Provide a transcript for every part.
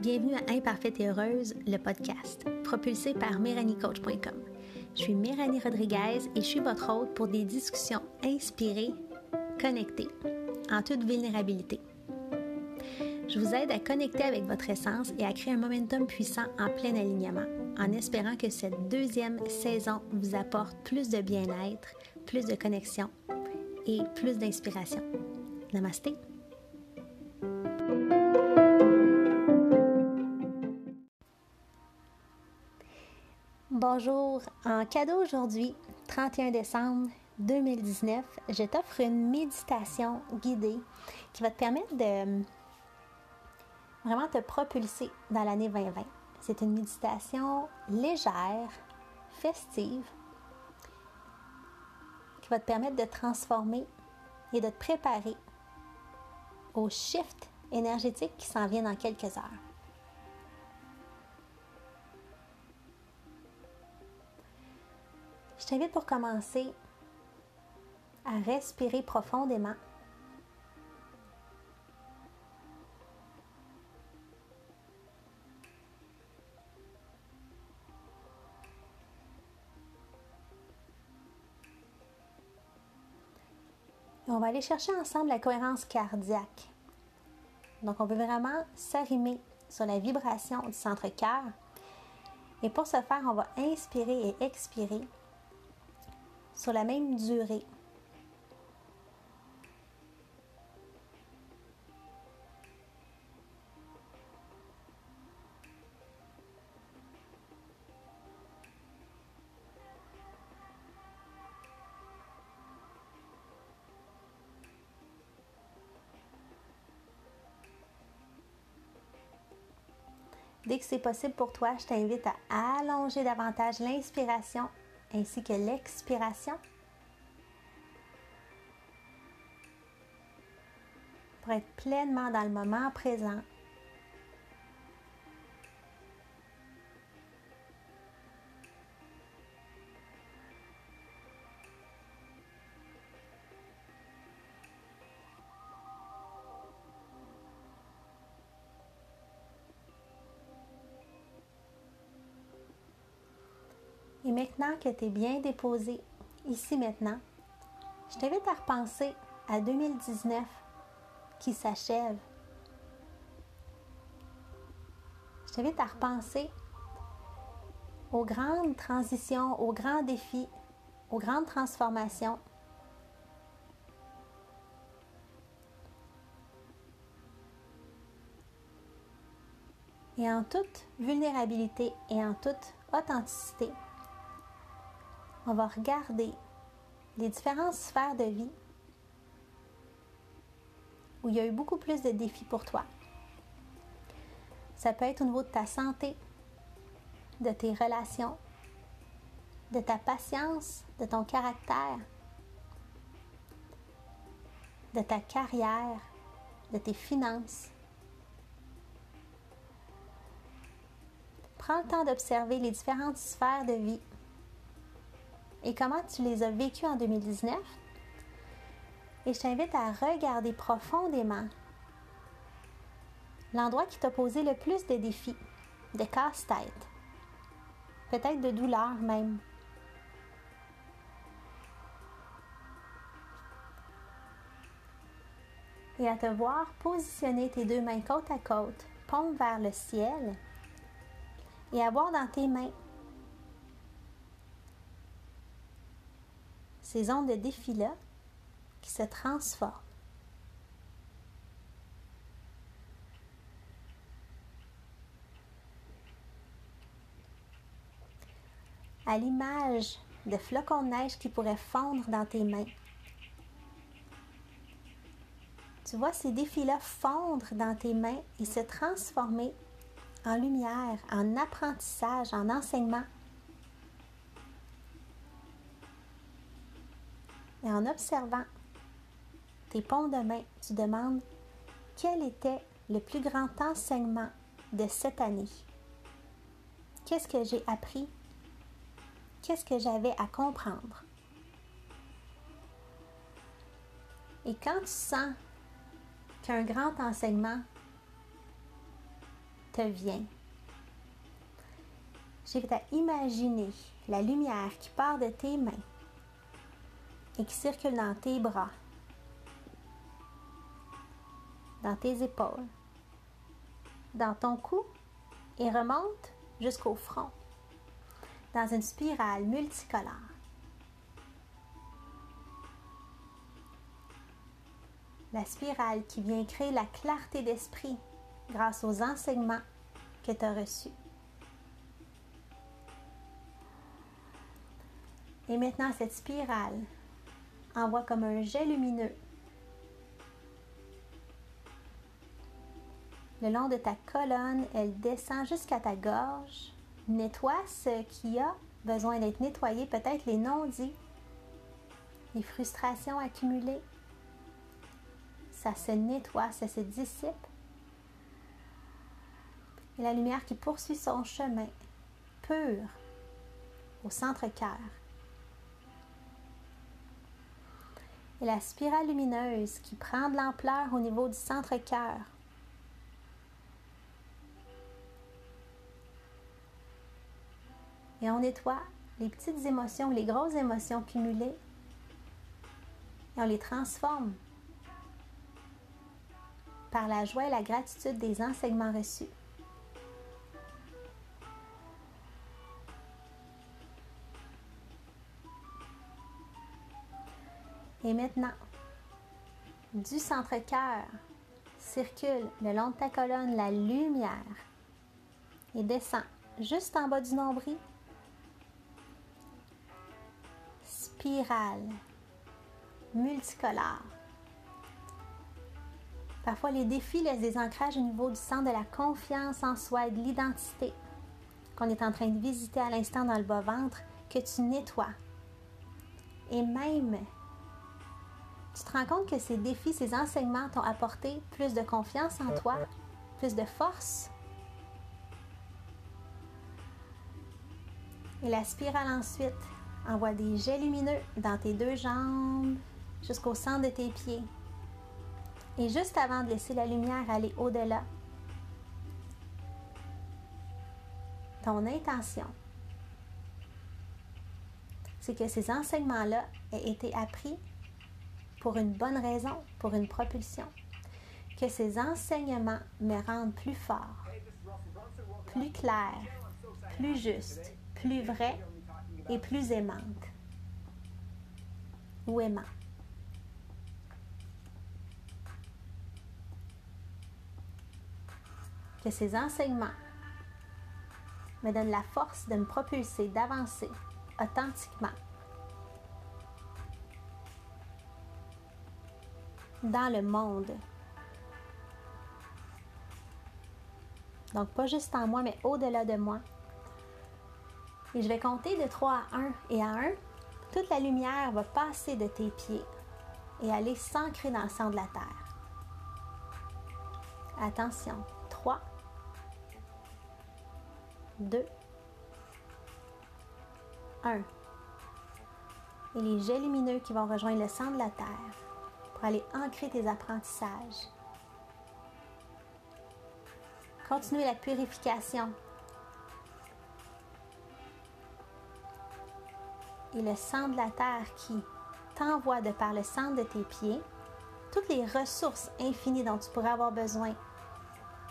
Bienvenue à Imparfaite et Heureuse, le podcast, propulsé par MéranieCoach.com. Je suis Méranie Rodriguez et je suis votre hôte pour des discussions inspirées, connectées, en toute vulnérabilité. Je vous aide à connecter avec votre essence et à créer un momentum puissant en plein alignement, en espérant que cette deuxième saison vous apporte plus de bien-être, plus de connexion et plus d'inspiration. Namasté! Bonjour, en cadeau aujourd'hui, 31 décembre 2019, je t'offre une méditation guidée qui va te permettre de vraiment te propulser dans l'année 2020. C'est une méditation légère, festive, va te permettre de transformer et de te préparer au shift énergétique qui s'en vient dans quelques heures. Je t'invite pour commencer à respirer profondément on va aller chercher ensemble la cohérence cardiaque. Donc, on veut vraiment s'arrimer sur la vibration du centre cœur. Et pour ce faire, on va inspirer et expirer sur la même durée Dès que c'est possible pour toi, je t'invite à allonger davantage l'inspiration ainsi que l'expiration. Pour être pleinement dans le moment présent Et maintenant que tu es bien déposé ici maintenant, je t'invite à repenser à 2019 qui s'achève. Je t'invite à repenser aux grandes transitions, aux grands défis, aux grandes transformations. Et en toute vulnérabilité et en toute authenticité, on va regarder les différentes sphères de vie où il y a eu beaucoup plus de défis pour toi. Ça peut être au niveau de ta santé, de tes relations, de ta patience, de ton caractère, de ta carrière, de tes finances. Prends le temps d'observer les différentes sphères de vie et comment tu les as vécues en 2019. Et je t'invite à regarder profondément l'endroit qui t'a posé le plus de défis, de casse-tête, peut-être de douleur même. Et à te voir positionner tes deux mains côte à côte, paume vers le ciel, et avoir dans tes mains ces ondes de défi-là qui se transforment. À l'image de flocons de neige qui pourraient fondre dans tes mains. Tu vois ces défis-là fondre dans tes mains et se transformer en lumière, en apprentissage, en enseignement Et en observant tes ponts de main, tu demandes quel était le plus grand enseignement de cette année? Qu'est-ce que j'ai appris? Qu'est-ce que j'avais à comprendre? Et quand tu sens qu'un grand enseignement te vient, j'invite à imaginer la lumière qui part de tes mains et qui circule dans tes bras, dans tes épaules, dans ton cou et remonte jusqu'au front, dans une spirale multicolore. La spirale qui vient créer la clarté d'esprit grâce aux enseignements que tu as reçus. Et maintenant, cette spirale envoie comme un jet lumineux le long de ta colonne, elle descend jusqu'à ta gorge, nettoie ce qui a besoin d'être nettoyé, peut-être les non-dits, les frustrations accumulées. Ça se nettoie, ça se dissipe. Et la lumière qui poursuit son chemin, pur, au centre-cœur. Et la spirale lumineuse qui prend de l'ampleur au niveau du centre-cœur et on nettoie les petites émotions, les grosses émotions cumulées et on les transforme par la joie et la gratitude des enseignements reçus. Et maintenant, du centre-cœur circule le long de ta colonne la lumière et descend juste en bas du nombril spirale multicolore. Parfois, les défis laissent des ancrages au niveau du centre de la confiance en soi et de l'identité qu'on est en train de visiter à l'instant dans le bas-ventre, que tu nettoies. Et même, tu te rends compte que ces défis, ces enseignements t'ont apporté plus de confiance en toi, plus de force? Et la spirale ensuite Envoie des jets lumineux dans tes deux jambes jusqu'au centre de tes pieds. Et juste avant de laisser la lumière aller au-delà, ton intention, c'est que ces enseignements-là aient été appris pour une bonne raison, pour une propulsion. Que ces enseignements me rendent plus fort, plus clair, plus juste, plus vrai et plus aimante ou aimant. Que ces enseignements me donnent la force de me propulser, d'avancer authentiquement dans le monde. Donc pas juste en moi, mais au-delà de moi, et je vais compter de 3 à 1 et à 1, toute la lumière va passer de tes pieds et aller s'ancrer dans le centre de la terre. Attention, 3, 2, 1. Et les jets lumineux qui vont rejoindre le centre de la terre aller ancrer tes apprentissages. Continuez la purification et le centre de la terre qui t'envoie de par le centre de tes pieds toutes les ressources infinies dont tu pourrais avoir besoin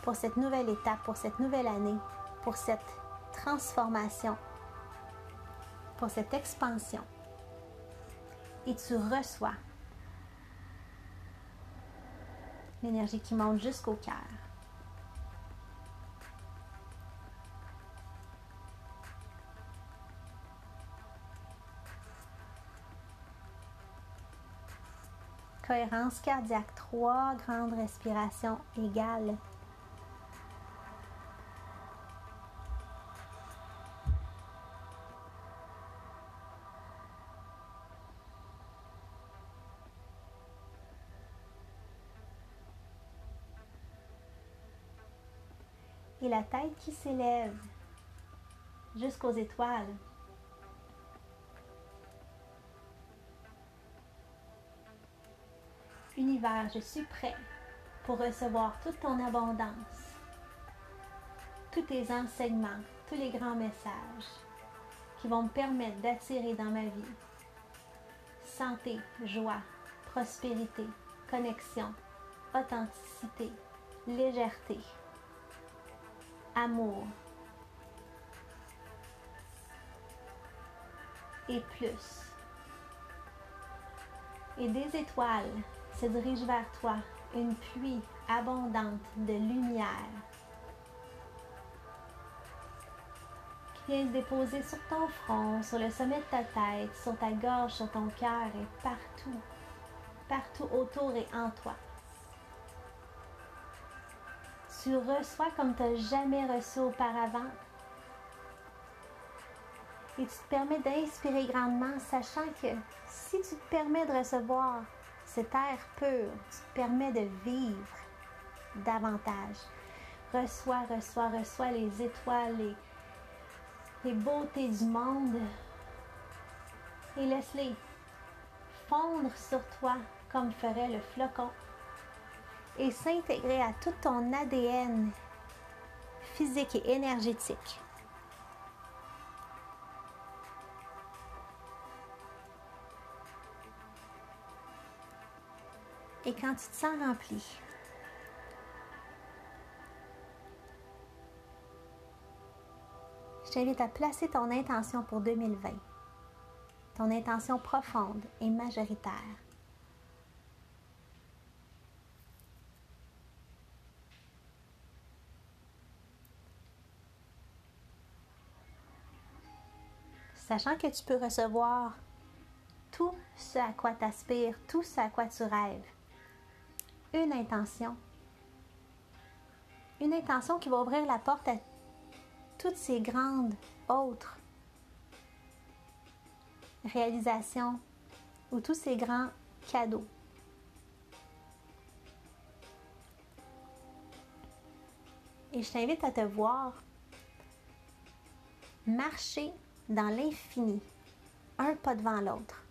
pour cette nouvelle étape, pour cette nouvelle année, pour cette transformation, pour cette expansion. Et tu reçois l'énergie qui monte jusqu'au cœur. cohérence cardiaque, trois grandes respirations égales. La tête qui s'élève jusqu'aux étoiles. Univers, je suis prêt pour recevoir toute ton abondance, tous tes enseignements, tous les grands messages qui vont me permettre d'attirer dans ma vie santé, joie, prospérité, connexion, authenticité, légèreté, amour et plus. Et des étoiles se dirigent vers toi, une pluie abondante de lumière qui vient se déposer sur ton front, sur le sommet de ta tête, sur ta gorge, sur ton cœur et partout, partout autour et en toi. Tu reçois comme tu n'as jamais reçu auparavant. Et tu te permets d'inspirer grandement, sachant que si tu te permets de recevoir cet air pur, tu te permets de vivre davantage. Reçois, reçois, reçois les étoiles, les, beautés du monde et laisse-les fondre sur toi comme ferait le flocon et s'intégrer à tout ton ADN physique et énergétique. Et quand tu te sens rempli, je t'invite à placer ton intention pour 2020, ton intention profonde et majoritaire. Sachant que tu peux recevoir tout ce à quoi tu aspires, tout ce à quoi tu rêves une intention. Une intention qui va ouvrir la porte à toutes ces grandes autres réalisations ou tous ces grands cadeaux. Et je t'invite à te voir marcher dans l'infini, un pas devant l'autre,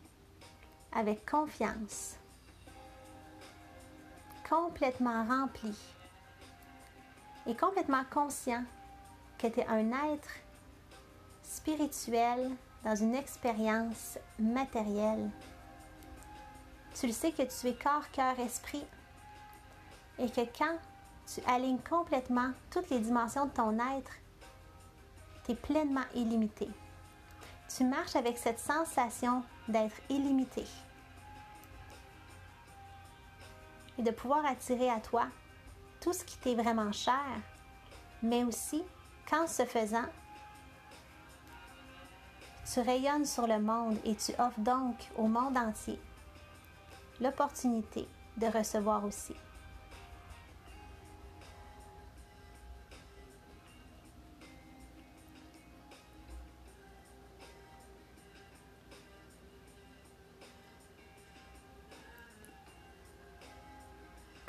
avec confiance, complètement rempli et complètement conscient que tu es un être spirituel dans une expérience matérielle. Tu le sais que tu es corps, cœur, esprit et que quand tu alignes complètement toutes les dimensions de ton être, tu es pleinement illimité. Tu marches avec cette sensation d'être illimité. et de pouvoir attirer à toi tout ce qui t'est vraiment cher, mais aussi qu'en ce faisant, tu rayonnes sur le monde et tu offres donc au monde entier l'opportunité de recevoir aussi.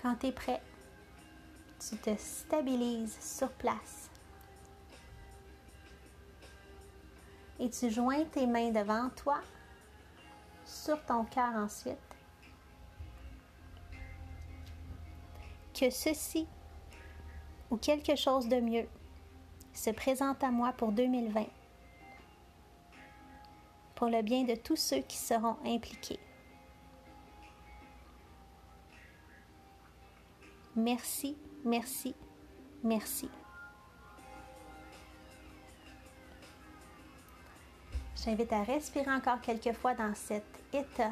Quand tu es prêt, tu te stabilises sur place. Et tu joins tes mains devant toi, sur ton cœur ensuite. Que ceci ou quelque chose de mieux se présente à moi pour 2020, pour le bien de tous ceux qui seront impliqués. Merci, merci, merci. J'invite à respirer encore quelques fois dans cet état.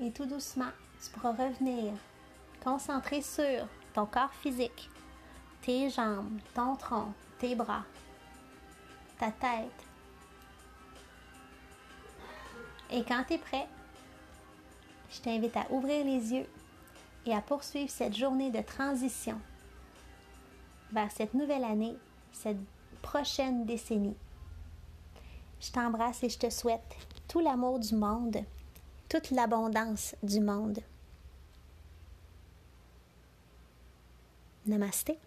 Et tout doucement, tu pourras revenir Concentré sur ton corps physique, tes jambes, ton tronc, tes bras, ta tête. Et quand tu es prêt, je t'invite à ouvrir les yeux et à poursuivre cette journée de transition vers cette nouvelle année, cette prochaine décennie. Je t'embrasse et je te souhaite tout l'amour du monde, toute l'abondance du monde. Namasté.